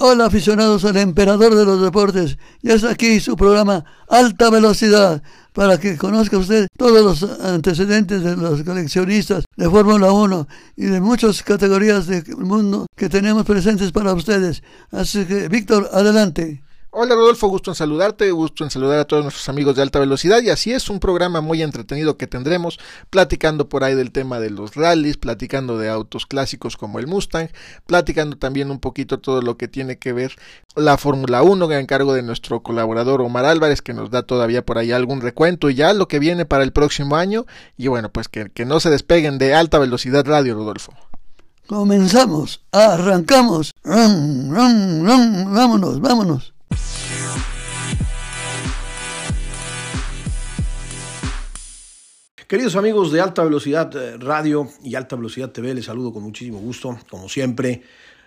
Hola aficionados al emperador de los deportes. Ya está aquí su programa Alta Velocidad para que conozca usted todos los antecedentes de los coleccionistas de Fórmula 1 y de muchas categorías del mundo que tenemos presentes para ustedes. Así que, Víctor, adelante. Hola Rodolfo, gusto en saludarte, gusto en saludar a todos nuestros amigos de alta velocidad y así es un programa muy entretenido que tendremos platicando por ahí del tema de los rallies, platicando de autos clásicos como el Mustang, platicando también un poquito todo lo que tiene que ver la Fórmula 1 a encargo de nuestro colaborador Omar Álvarez que nos da todavía por ahí algún recuento y ya lo que viene para el próximo año y bueno pues que, que no se despeguen de alta velocidad radio Rodolfo. Comenzamos, arrancamos, rum, rum, vámonos, vámonos. Queridos amigos de Alta Velocidad eh, Radio y Alta Velocidad TV, les saludo con muchísimo gusto, como siempre.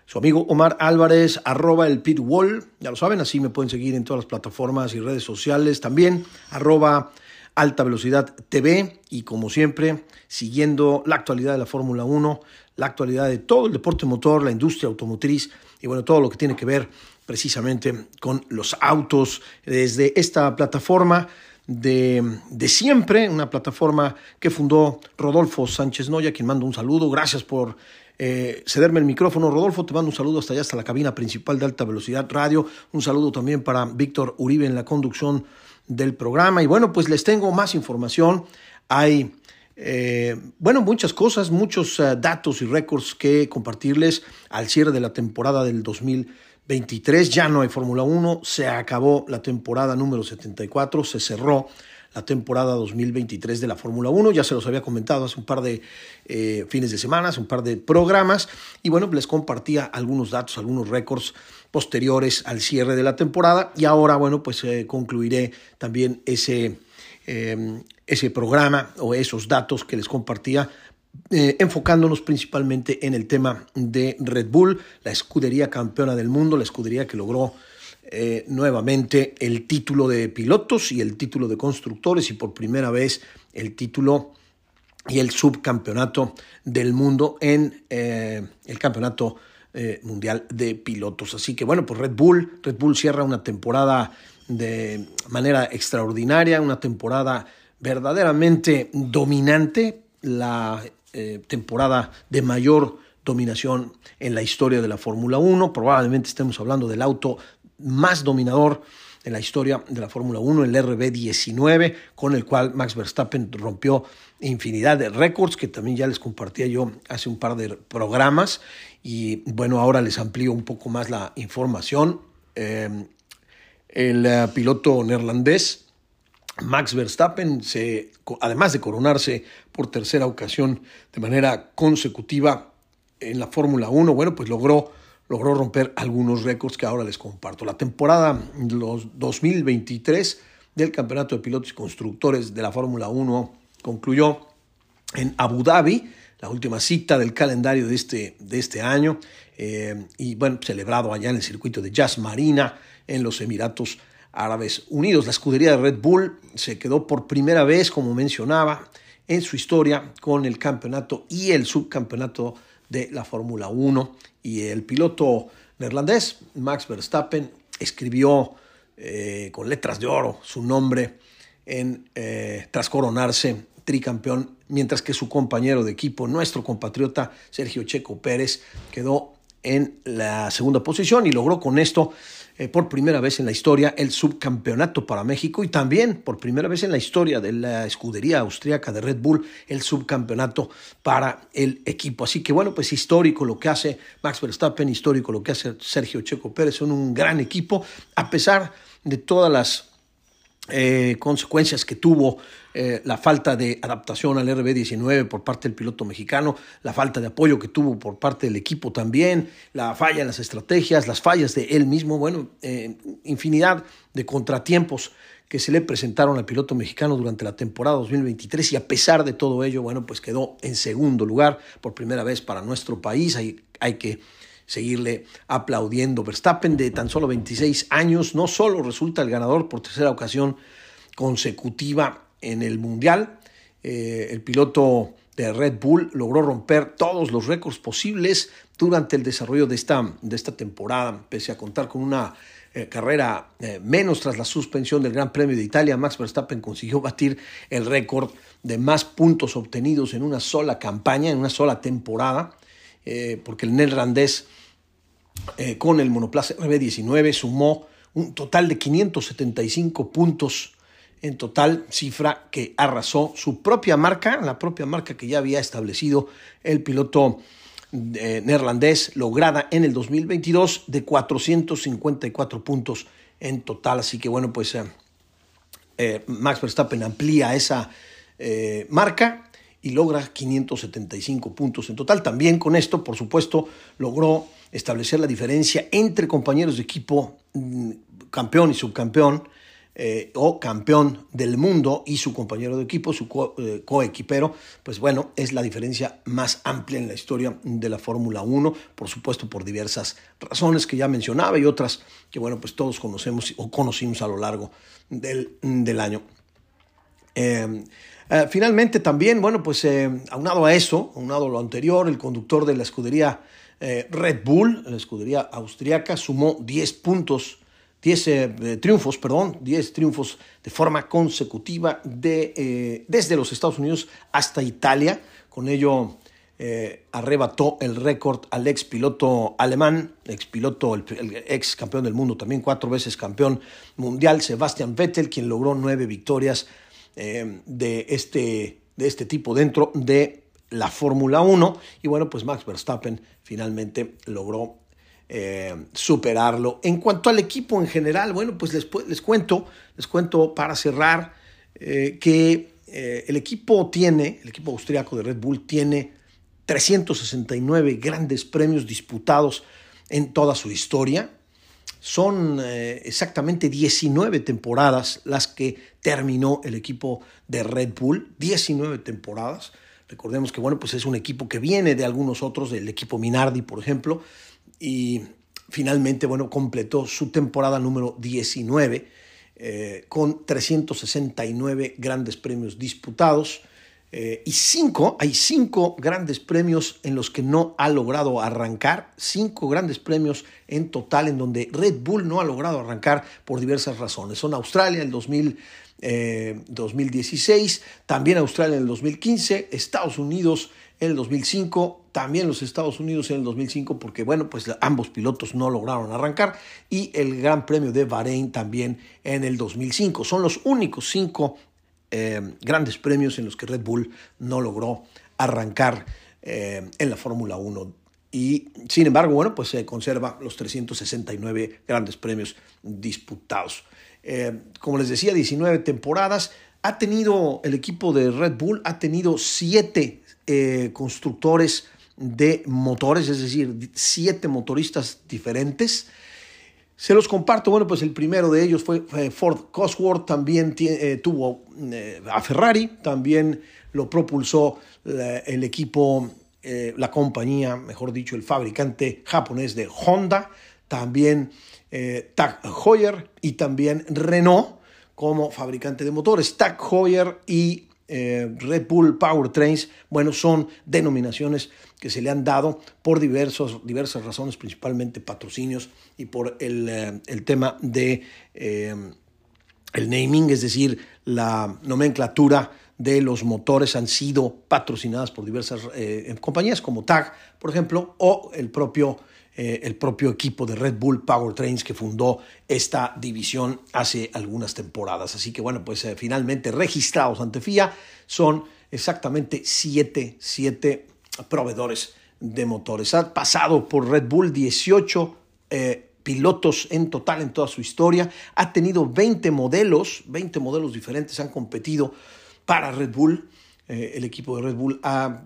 Su amigo Omar Álvarez, arroba el pitwall, ya lo saben, así me pueden seguir en todas las plataformas y redes sociales. También, arroba Alta Velocidad TV y como siempre, siguiendo la actualidad de la Fórmula 1, la actualidad de todo el deporte motor, la industria automotriz y bueno, todo lo que tiene que ver precisamente con los autos desde esta plataforma de, de, siempre, una plataforma que fundó Rodolfo Sánchez Noya, quien mando un saludo. Gracias por eh, cederme el micrófono. Rodolfo, te mando un saludo hasta allá, hasta la cabina principal de Alta Velocidad Radio. Un saludo también para Víctor Uribe en la conducción del programa. Y bueno, pues les tengo más información. Hay, eh, bueno, muchas cosas, muchos uh, datos y récords que compartirles al cierre de la temporada del 2023. Ya no hay Fórmula 1, se acabó la temporada número 74, se cerró la temporada 2023 de la Fórmula 1. Ya se los había comentado hace un par de eh, fines de semana, hace un par de programas. Y bueno, les compartía algunos datos, algunos récords posteriores al cierre de la temporada. Y ahora, bueno, pues eh, concluiré también ese, eh, ese programa o esos datos que les compartía eh, enfocándonos principalmente en el tema de Red Bull, la escudería campeona del mundo, la escudería que logró eh, nuevamente el título de pilotos y el título de constructores y por primera vez el título y el subcampeonato del mundo en eh, el campeonato mundial de pilotos. Así que bueno, pues Red Bull, Red Bull cierra una temporada de manera extraordinaria, una temporada verdaderamente dominante, la eh, temporada de mayor dominación en la historia de la Fórmula 1. Probablemente estemos hablando del auto más dominador en la historia de la Fórmula 1, el RB19, con el cual Max Verstappen rompió infinidad de récords que también ya les compartía yo hace un par de programas. Y bueno, ahora les amplío un poco más la información. Eh, el uh, piloto neerlandés Max Verstappen, se, además de coronarse por tercera ocasión de manera consecutiva en la Fórmula 1, bueno, pues logró, logró romper algunos récords que ahora les comparto. La temporada los 2023 del Campeonato de Pilotos y Constructores de la Fórmula 1 concluyó en Abu Dhabi, la última cita del calendario de este, de este año, eh, y bueno, celebrado allá en el circuito de Jazz Marina en los Emiratos Árabes Unidos. La escudería de Red Bull se quedó por primera vez, como mencionaba, en su historia con el campeonato y el subcampeonato de la Fórmula 1. Y el piloto neerlandés, Max Verstappen, escribió eh, con letras de oro su nombre en, eh, tras coronarse tricampeón, mientras que su compañero de equipo, nuestro compatriota Sergio Checo Pérez, quedó en la segunda posición y logró con esto eh, por primera vez en la historia el subcampeonato para México y también por primera vez en la historia de la escudería austríaca de Red Bull el subcampeonato para el equipo. Así que bueno, pues histórico lo que hace Max Verstappen, histórico lo que hace Sergio Checo Pérez, son un gran equipo a pesar de todas las eh, consecuencias que tuvo eh, la falta de adaptación al RB19 por parte del piloto mexicano, la falta de apoyo que tuvo por parte del equipo también, la falla en las estrategias, las fallas de él mismo, bueno, eh, infinidad de contratiempos que se le presentaron al piloto mexicano durante la temporada 2023 y a pesar de todo ello, bueno, pues quedó en segundo lugar por primera vez para nuestro país. Hay, hay que seguirle aplaudiendo. Verstappen de tan solo 26 años no solo resulta el ganador por tercera ocasión consecutiva en el Mundial, eh, el piloto de Red Bull logró romper todos los récords posibles durante el desarrollo de esta, de esta temporada, pese a contar con una eh, carrera eh, menos tras la suspensión del Gran Premio de Italia, Max Verstappen consiguió batir el récord de más puntos obtenidos en una sola campaña, en una sola temporada, porque el neerlandés con el monoplaza RB19 sumó un total de 575 puntos en total, cifra que arrasó su propia marca, la propia marca que ya había establecido el piloto eh, neerlandés lograda en el 2022 de 454 puntos en total. Así que bueno, pues eh, eh, Max Verstappen amplía esa marca y logra 575 puntos en total. También con esto, por supuesto, logró establecer la diferencia entre compañeros de equipo mm, campeón y subcampeón eh, o campeón del mundo y su compañero de equipo, su eh, coequipero, pues bueno, es la diferencia más amplia en la historia de la Fórmula 1, por supuesto por diversas razones que ya mencionaba y otras que bueno, pues todos conocemos o conocimos a lo largo del, del año. Eh, finalmente también, bueno, pues aunado a eso, aunado a lo anterior, el conductor de la escudería Red Bull, la escudería austriaca, sumó 10 puntos 10 eh, triunfos, perdón, 10 triunfos de forma consecutiva de, eh, desde los Estados Unidos hasta Italia. Con ello eh, arrebató el récord al ex piloto alemán, ex piloto, el, ex campeón del mundo, también cuatro veces campeón mundial, Sebastian Vettel, quien logró nueve victorias de, este, de este tipo dentro de la Fórmula 1. Y bueno, pues Max Verstappen finalmente logró eh, superarlo. En cuanto al equipo en general, bueno, pues les, les cuento, les cuento para cerrar eh, que eh, el equipo tiene, el equipo austriaco de Red Bull tiene 369 grandes premios disputados en toda su historia. Son exactamente 19 temporadas las que terminó el equipo de Red Bull, 19 temporadas. Recordemos que bueno, pues es un equipo que viene de algunos otros, del equipo Minardi, por ejemplo, y finalmente, bueno, completó su temporada número 19 eh, con 369 grandes premios disputados. Eh, y cinco, hay cinco grandes premios en los que no ha logrado arrancar, cinco grandes premios en total en donde Red Bull no ha logrado arrancar por diversas razones. Son Australia el 2000, 2016, eh, también Australia en el 2015, Estados Unidos en el 2005, también los Estados Unidos en el 2005, porque bueno, pues ambos pilotos no lograron arrancar, y el Gran Premio de Bahrein también en el 2005. Son los únicos cinco eh, grandes premios en los que Red Bull no logró arrancar eh, en la Fórmula 1. Y sin embargo, bueno, pues se conserva los 369 grandes premios disputados. Eh, como les decía, 19 temporadas. Ha tenido el equipo de Red Bull, ha tenido siete constructores de motores, es decir, siete motoristas diferentes. Se los comparto, bueno, pues el primero de ellos fue Ford Cosworth, también eh, tuvo eh, a Ferrari, también lo propulsó el equipo, la compañía, mejor dicho, el fabricante japonés de Honda, también Tag Heuer y también Renault como fabricante de motores. Tag y eh, Red Bull Powertrains, bueno, son denominaciones que se le han dado por diversas razones, principalmente patrocinios y por el, eh, tema de eh, el naming, es decir, la nomenclatura de los motores han sido patrocinadas por diversas compañías como TAG, por ejemplo, o el propio eh, el propio equipo de Red Bull Powertrains que fundó esta división hace algunas temporadas. Así que bueno, pues eh, finalmente registrados ante FIA son exactamente siete, proveedores de motores. Ha pasado por Red Bull 18 eh, pilotos en total en toda su historia. Ha tenido 20 modelos, 20 modelos diferentes han competido para Red Bull. el equipo de Red Bull ha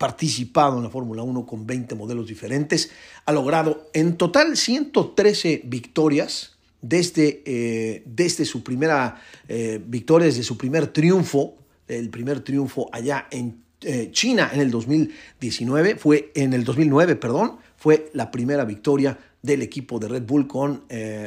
participado en la Fórmula 1 con 20 modelos diferentes, ha logrado en total 113 victorias, desde, eh, desde su primera eh, victoria, desde su primer triunfo, el primer triunfo allá en eh, China en el 2019, fue en el 2009, perdón, fue la primera victoria del equipo de Red Bull con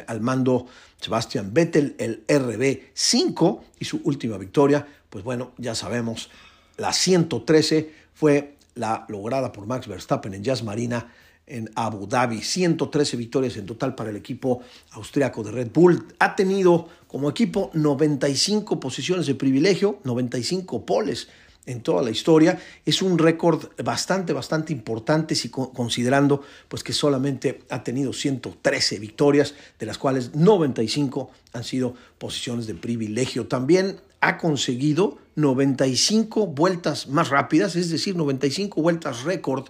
al mando Sebastian Vettel, el RB5 y su última victoria, pues bueno, ya sabemos, la 113 fue la lograda por Max Verstappen en Jazz Marina en Abu Dhabi. 113 victorias en total para el equipo austriaco de Red Bull. Ha tenido como equipo 95 posiciones de privilegio, 95 poles en toda la historia. Es un récord bastante, bastante importante si considerando pues, que solamente ha tenido 113 victorias, de las cuales 95 han sido posiciones de privilegio. También ha conseguido 95 vueltas más rápidas, es decir, 95 vueltas récord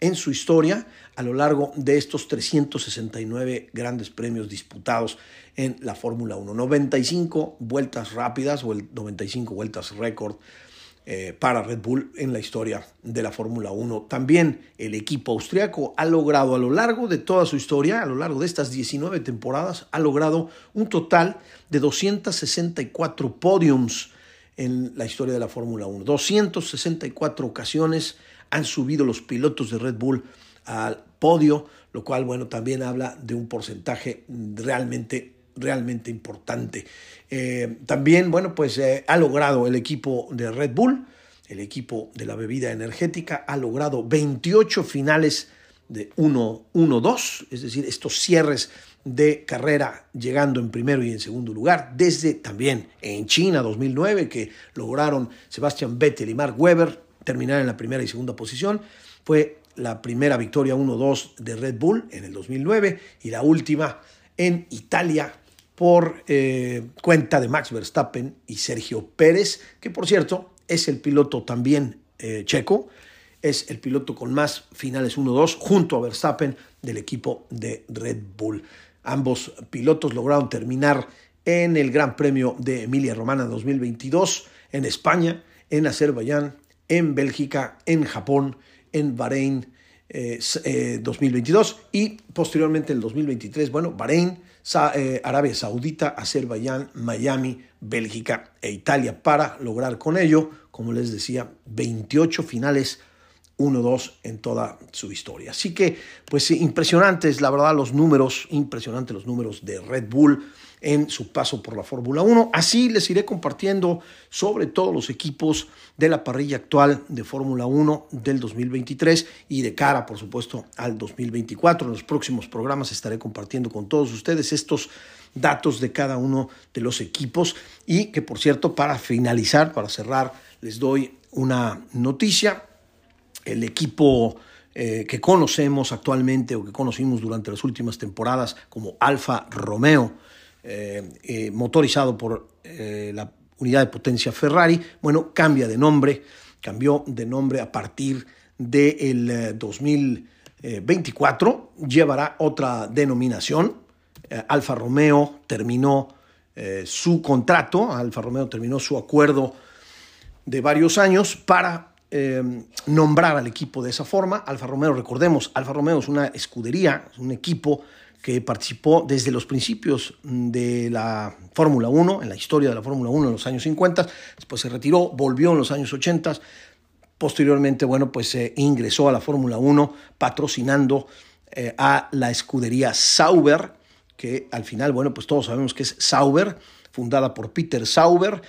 en su historia a lo largo de estos 369 grandes premios disputados en la Fórmula 1. 95 vueltas rápidas o el 95 vueltas récord eh, para Red Bull en la historia de la Fórmula 1. También el equipo austriaco ha logrado a lo largo de toda su historia, a lo largo de estas 19 temporadas, ha logrado un total de 264 podiums en la historia de la Fórmula 1. 264 ocasiones han subido los pilotos de Red Bull al podio, lo cual, bueno, también habla de un porcentaje realmente, realmente importante. Eh, también, bueno, pues eh, ha logrado el equipo de Red Bull, el equipo de la bebida energética, ha logrado 28 finales de 1-2, es decir, estos cierres de carrera llegando en primero y en segundo lugar, desde también en China 2009 que lograron Sebastian Vettel y Mark Webber terminar en la primera y segunda posición. Fue la primera victoria 1-2 de Red Bull en el 2009 y la última en Italia por eh, cuenta de Max Verstappen y Sergio Pérez, que por cierto es el piloto también eh, checo, es el piloto con más finales 1-2 junto a Verstappen del equipo de Red Bull. Ambos pilotos lograron terminar en el Gran Premio de Emilia Romana 2022 en España, en Azerbaiyán, en Bélgica, en Japón, en Bahrein 2022 eh, y posteriormente en el 2023, bueno, Bahrein, eh, Arabia Saudita, Azerbaiyán, Miami, Bélgica e Italia para lograr con ello, como les decía, 28 finales 1-2 en toda su historia. Así que, pues impresionantes, la verdad, los números, impresionantes los números de Red Bull en su paso por la Fórmula 1. Así les iré compartiendo sobre todos los equipos de la parrilla actual de Fórmula 1 del 2023 y de cara, por supuesto, al 2024. En los próximos programas estaré compartiendo con todos ustedes estos datos de cada uno de los equipos y que, por cierto, para finalizar, para cerrar, les doy una noticia. El equipo eh, que conocemos actualmente o que conocimos durante las últimas temporadas como Alfa Romeo, eh, eh, motorizado por la unidad de potencia Ferrari, bueno, cambia de nombre, cambió de nombre a partir del 2024, llevará otra denominación. Alfa Romeo terminó su contrato, Alfa Romeo terminó su acuerdo de varios años para nombrar al equipo de esa forma. Alfa Romeo, recordemos, Alfa Romeo es una escudería, es un equipo que participó desde los principios de la Fórmula 1, en la historia de la Fórmula 1 en los años 50, después se retiró, volvió en los años 80, posteriormente, bueno, pues se ingresó a la Fórmula 1 patrocinando eh, a la escudería Sauber, que al final, bueno, pues todos sabemos que es Sauber, fundada por Peter Sauber.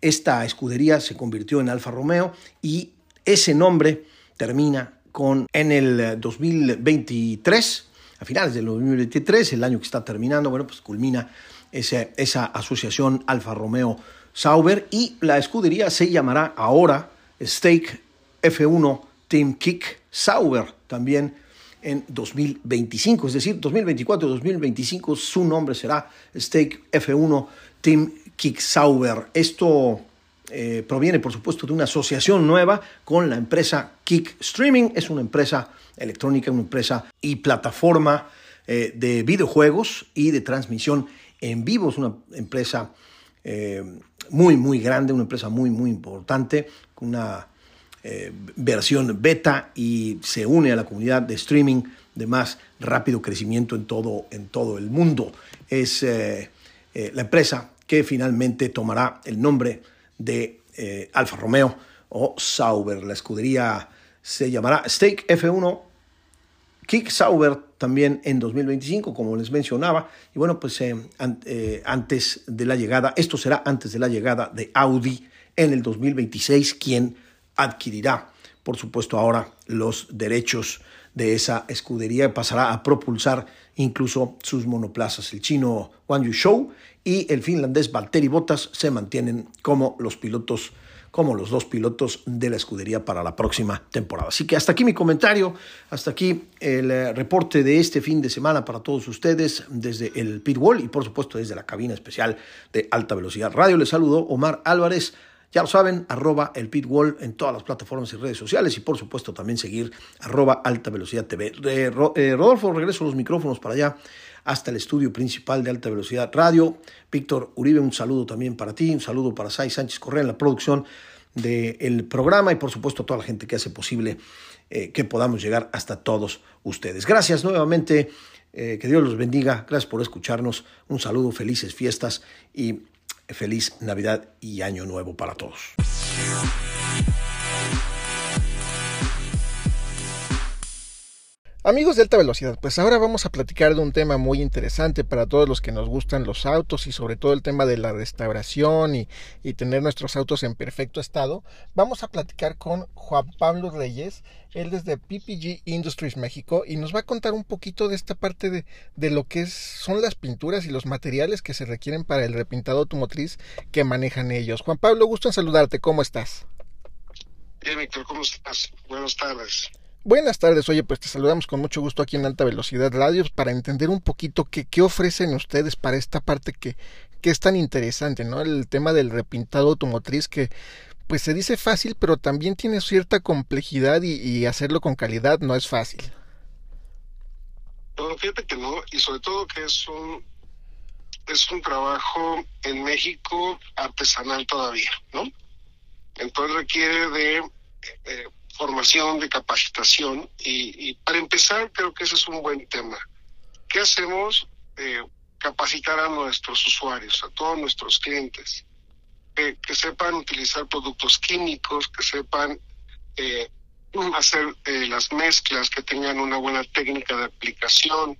Esta escudería se convirtió en Alfa Romeo y ese nombre termina con en el 2023 a finales del 2023, el año que está terminando, bueno, pues culmina esa, esa asociación Alfa Romeo Sauber y la escudería se llamará ahora Stake F1 Team Kick Sauber también en 2025, es decir, 2024 y 2025 su nombre será Stake F1 Team Kick Sauber. Esto eh, proviene, por supuesto, de una asociación nueva con la empresa Kick Streaming. Es una empresa electrónica, una empresa y plataforma eh, de videojuegos y de transmisión en vivo. Es una empresa eh, muy, muy grande, una empresa muy, muy importante, con una versión beta y se une a la comunidad de streaming de más rápido crecimiento en todo, en todo el mundo. Es la empresa que finalmente tomará el nombre de Alfa Romeo o Sauber. La escudería se llamará Stake F1 Kick Sauber también en 2025, como les mencionaba. Y bueno, pues antes de la llegada, esto será antes de la llegada de Audi en el 2026, quien adquirirá, por supuesto, ahora los derechos de esa escudería pasará a propulsar incluso sus monoplazas. El chino Wang Yu y el finlandés Valtteri Bottas se mantienen como los pilotos como los dos pilotos de la escudería para la próxima temporada. Así que hasta aquí mi comentario, hasta aquí el eh, reporte de este fin de semana para todos ustedes desde el Pitwall y por supuesto desde la cabina especial de alta velocidad radio. Les saludo Omar Álvarez. Ya lo saben, arroba el pitwall en todas las plataformas y redes sociales y por supuesto también seguir arroba alta velocidad TV. Eh, Rodolfo, regreso los micrófonos para allá hasta el estudio principal de Alta Velocidad Radio. Víctor Uribe, un saludo también para ti, un saludo para Sai Sánchez Correa en la producción del programa y por supuesto a toda la gente que hace posible eh, que podamos llegar hasta todos ustedes. Gracias nuevamente, eh, que Dios los bendiga, gracias por escucharnos, un saludo, felices fiestas y feliz Navidad y Año Nuevo para todos. Amigos de alta velocidad, pues ahora vamos a platicar de un tema muy interesante para todos los que nos gustan los autos y sobre todo el tema de la restauración y, tener nuestros autos en perfecto estado. Vamos a platicar con Juan Pablo Reyes, él desde PPG Industries México y nos va a contar un poquito de esta parte de, de lo que son las pinturas y los materiales que se requieren para el repintado automotriz que manejan ellos. Juan Pablo, gusto en saludarte, ¿cómo estás? Bien, Víctor, ¿cómo estás? Buenas tardes. Buenas tardes, oye, pues te saludamos con mucho gusto aquí en Alta Velocidad Radio para entender un poquito qué, qué ofrecen ustedes para esta parte que, que es tan interesante, ¿no? El tema del repintado automotriz que pues se dice fácil, pero también tiene cierta complejidad y, hacerlo con calidad no es fácil. Bueno, fíjate que no, y sobre todo que es un, es un trabajo en México artesanal todavía, ¿no? Entonces requiere de eh, formación, de capacitación y, para empezar creo que ese es un buen tema. ¿Qué hacemos? Eh, capacitar a nuestros usuarios, a todos nuestros clientes, que sepan utilizar productos químicos, que sepan eh, hacer eh, las mezclas, que tengan una buena técnica de aplicación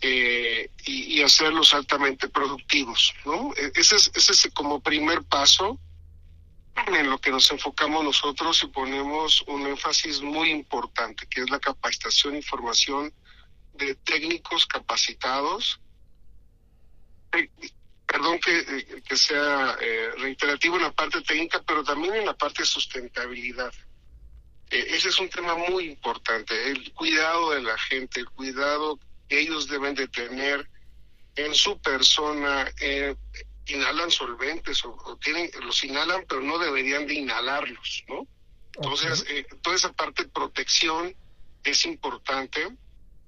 y, y, hacerlos altamente productivos. ¿no? E, ese es, ese es como primer paso en lo que nos enfocamos nosotros y ponemos un énfasis muy importante, que es la capacitación y formación de técnicos capacitados. Eh, perdón que, eh, sea eh, reiterativo en la parte técnica, pero también en la parte de sustentabilidad. ese es un tema muy importante, el cuidado de la gente, el cuidado que ellos deben de tener en su persona, en inhalan solventes o, tienen, los inhalan, pero no deberían de inhalarlos, ¿no? Entonces, eh, toda esa parte de protección es importante,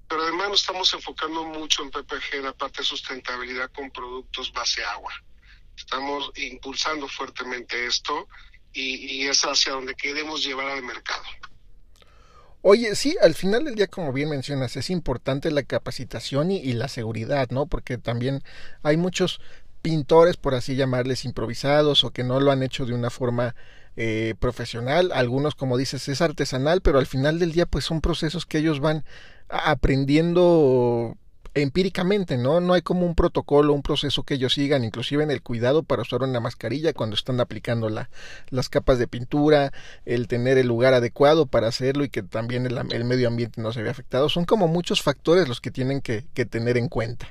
pero además nos estamos enfocando mucho en PPG, la parte de sustentabilidad con productos base agua. Estamos impulsando fuertemente esto y, es hacia donde queremos llevar al mercado. Oye, sí, al final del día, como bien mencionas, es importante la capacitación y, y, la seguridad, ¿no? Porque también hay muchos pintores, por así llamarles, improvisados o que no lo han hecho de una forma eh, profesional. Algunos, como dices, es artesanal, pero al final del día, pues son procesos que ellos van aprendiendo empíricamente, ¿no? No hay como un protocolo, un proceso que ellos sigan, inclusive en el cuidado para usar una mascarilla cuando están aplicando la, las capas de pintura, el tener el lugar adecuado para hacerlo y que también el, el medio ambiente no se vea afectado. Son como muchos factores los que tienen que, que tener en cuenta.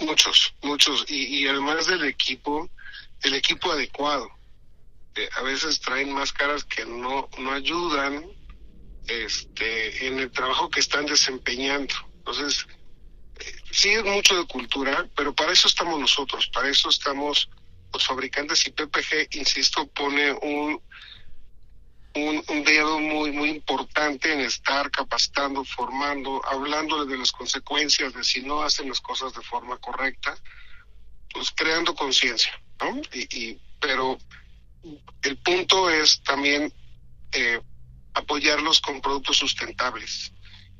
Muchos, muchos. Y, además del equipo, el equipo adecuado. Eh, a veces traen máscaras que no, no ayudan este, en el trabajo que están desempeñando. Entonces, eh, sí es mucho de cultura, pero para eso estamos nosotros, para eso estamos los fabricantes y PPG, insisto, pone un un, dedo muy, muy importante en estar capacitando, formando, hablándole de las consecuencias de si no hacen las cosas de forma correcta, pues creando conciencia, ¿no? Y, pero el punto es también eh, apoyarlos con productos sustentables.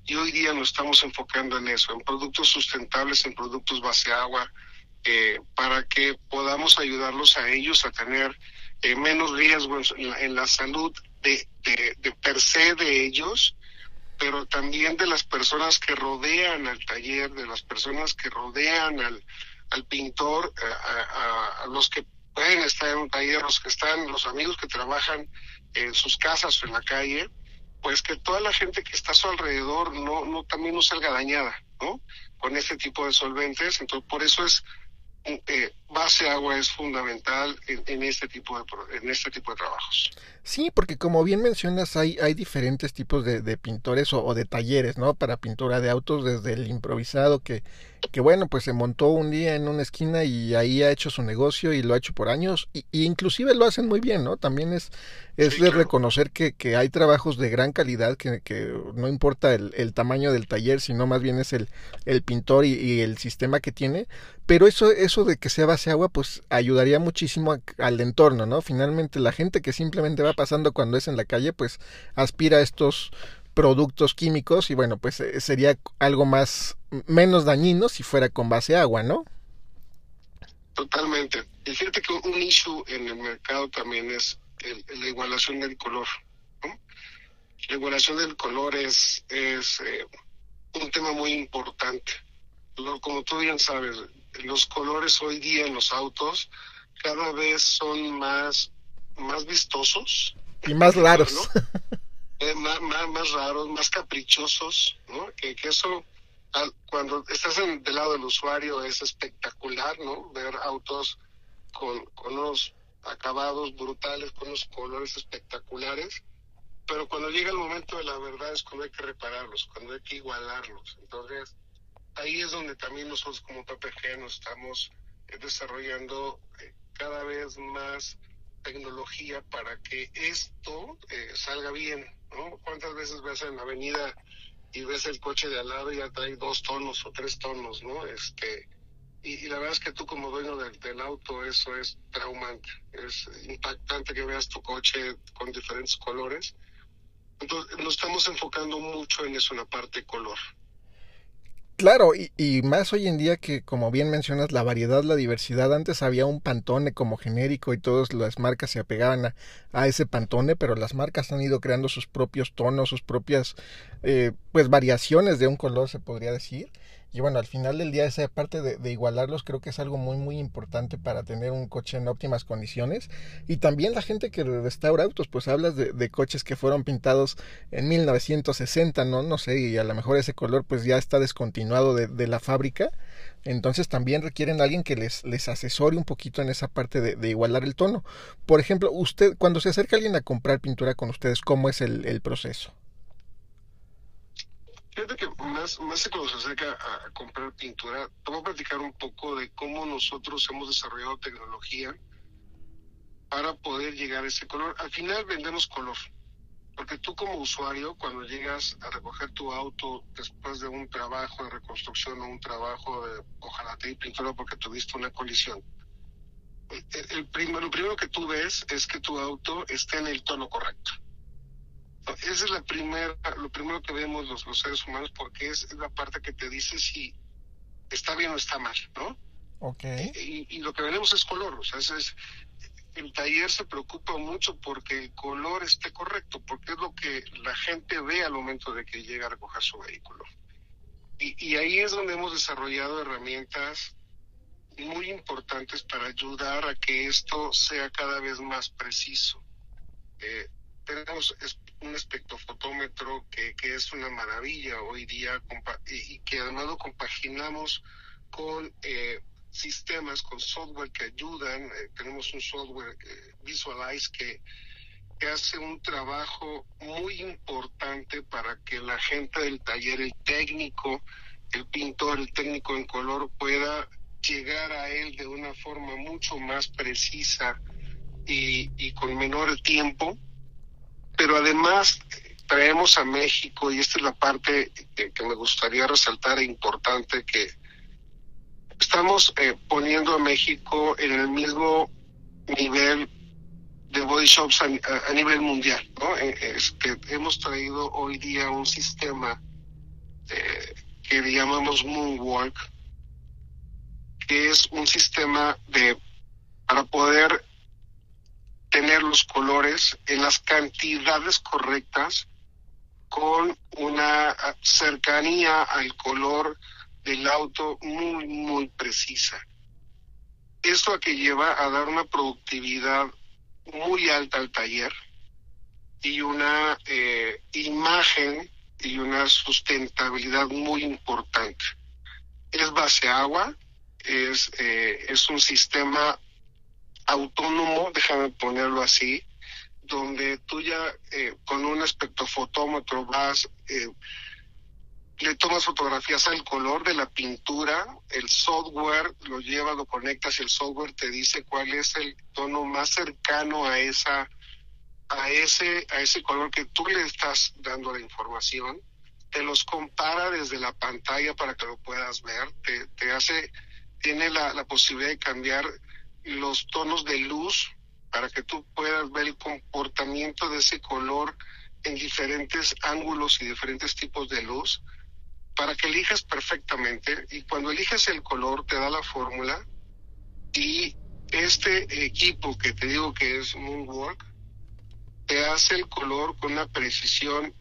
Y hoy día nos estamos enfocando en eso, en productos sustentables, en productos base agua, eh, para que podamos ayudarlos a ellos a tener eh, menos riesgos en la, salud de, de, per se de ellos, pero también de las personas que rodean al taller, de las personas que rodean al, al pintor, a, a, los que pueden estar en un taller, los que están, los amigos que trabajan en sus casas o en la calle, pues que toda la gente que está a su alrededor no, no también no salga dañada, ¿no? Con este tipo de solventes. Entonces, por eso es eh, base agua es fundamental en, este tipo de en este tipo de trabajos. Sí, porque como bien mencionas, hay, hay diferentes tipos de, de pintores o, de talleres, ¿no? Para pintura de autos, desde el improvisado que, que bueno, pues se montó un día en una esquina y ahí ha hecho su negocio y lo ha hecho por años, y, inclusive lo hacen muy bien, ¿no? También es, es de reconocer que, que, hay trabajos de gran calidad, que, que no importa el, el, tamaño del taller, sino más bien es el, el pintor y, y, el sistema que tiene, pero eso, eso de que sea base agua, pues ayudaría muchísimo al entorno, ¿no? Finalmente la gente que simplemente va pasando cuando es en la calle, pues aspira a estos productos químicos y bueno, pues eh, sería algo más menos dañino si fuera con base agua, ¿no? Totalmente. Y fíjate que un issue en el mercado también es la igualación del color. La igualación del color es, es eh, un tema muy importante. como tú bien sabes, los colores hoy día en los autos cada vez son más, más vistosos. Y más raros. Eh, más, más, raros, más caprichosos, ¿no? Que, eso, cuando estás en, del lado del usuario, es espectacular, ¿no? Ver autos con, con unos acabados brutales, con unos colores espectaculares, pero cuando llega el momento de la verdad es cuando hay que repararlos, cuando hay que igualarlos. Entonces, ahí es donde también nosotros como PPG nos estamos eh, desarrollando eh, cada vez más tecnología para que esto eh, salga bien, ¿no? ¿Cuántas veces ves en la avenida y ves el coche de al lado y ya trae dos tonos o tres tonos, ¿no? Este, y, la verdad es que tú como dueño del, del, auto eso es traumante, es impactante que veas tu coche con diferentes colores. Entonces nos estamos enfocando mucho en eso, en la parte color. Claro, y, y, más hoy en día que, como bien mencionas, la variedad, la diversidad. Antes había un pantone como genérico y todas las marcas se apegaban a, a ese pantone, pero las marcas han ido creando sus propios tonos, sus propias, eh, pues, variaciones de un color, se podría decir. Y bueno, al final del día esa parte de, igualarlos creo que es algo muy muy importante para tener un coche en óptimas condiciones. Y también la gente que restaura autos, pues hablas de, coches que fueron pintados en 1960, ¿no? No sé, y a lo mejor ese color pues ya está descontinuado de, la fábrica. Entonces también requieren a alguien que les, les asesore un poquito en esa parte de, igualar el tono. Por ejemplo, usted, cuando se acerca alguien a comprar pintura con ustedes, ¿cómo es el proceso? Fíjate que más, más cuando se acerca a, comprar pintura, te voy a platicar un poco de cómo nosotros hemos desarrollado tecnología para poder llegar a ese color. Al final vendemos color, porque tú como usuario, cuando llegas a recoger tu auto después de un trabajo de reconstrucción o un trabajo de ojalá te pintura porque tuviste una colisión, el, el primero, lo primero que tú ves es que tu auto esté en el tono correcto esa es la primera, lo primero que vemos los, los seres humanos porque es, la parte que te dice si está bien o está mal, ¿no? Ok. Y, y lo que veremos es color, o sea, es, el taller se preocupa mucho porque el color esté correcto, porque es lo que la gente ve al momento de que llega a recoger su vehículo. Y, y ahí es donde hemos desarrollado herramientas muy importantes para ayudar a que esto sea cada vez más preciso. Eh, tenemos un espectrofotómetro que, que es una maravilla hoy día y, que además lo compaginamos con eh, sistemas, con software que ayudan. Eh, tenemos un software eh, Visualize que, que hace un trabajo muy importante para que la gente del taller, el técnico, el pintor, el técnico en color pueda llegar a él de una forma mucho más precisa y, y con menor tiempo pero además traemos a México, y esta es la parte que, me gustaría resaltar e importante, que estamos eh, poniendo a México en el mismo nivel de body shops a, nivel mundial. ¿no? Este, hemos traído hoy día un sistema eh, que llamamos Moonwalk, que es un sistema de para poder tener los colores en las cantidades correctas con una cercanía al color del auto muy, muy precisa. Esto a que lleva a dar una productividad muy alta al taller y una eh, imagen y una sustentabilidad muy importante. Es base agua, es, eh, es un sistema autónomo, déjame ponerlo así, donde tú ya eh, con un espectrofotómetro vas, eh, le tomas fotografías al color de la pintura, el software lo lleva, lo conectas y el software te dice cuál es el tono más cercano a esa a ese a ese color que tú le estás dando la información, te los compara desde la pantalla para que lo puedas ver, te, te hace tiene la, la posibilidad de cambiar los tonos de luz para que tú puedas ver el comportamiento de ese color en diferentes ángulos y diferentes tipos de luz para que elijas perfectamente. Y cuando eliges el color te da la fórmula. Y este equipo que te digo que es Moonwalk te hace el color con una precisión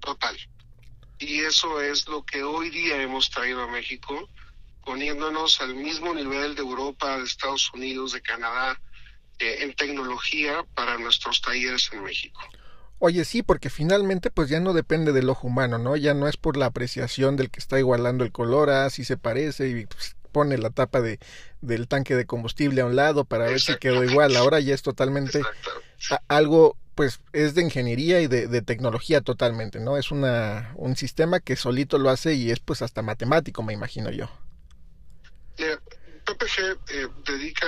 total. Y eso es lo que hoy día hemos traído a México poniéndonos al mismo nivel de Europa, de Estados Unidos, de Canadá, eh, en tecnología para nuestros talleres en México. Oye, sí, porque finalmente pues ya no depende del ojo humano, ¿no? Ya no es por la apreciación del que está igualando el color, ah, si se parece y pues, pone la tapa de, del tanque de combustible a un lado para ver si quedó igual. Ahora ya es totalmente algo, pues es de ingeniería y de, de, tecnología totalmente, ¿no? Es una, un sistema que solito lo hace y es pues hasta matemático, me imagino yo. PPG eh, dedica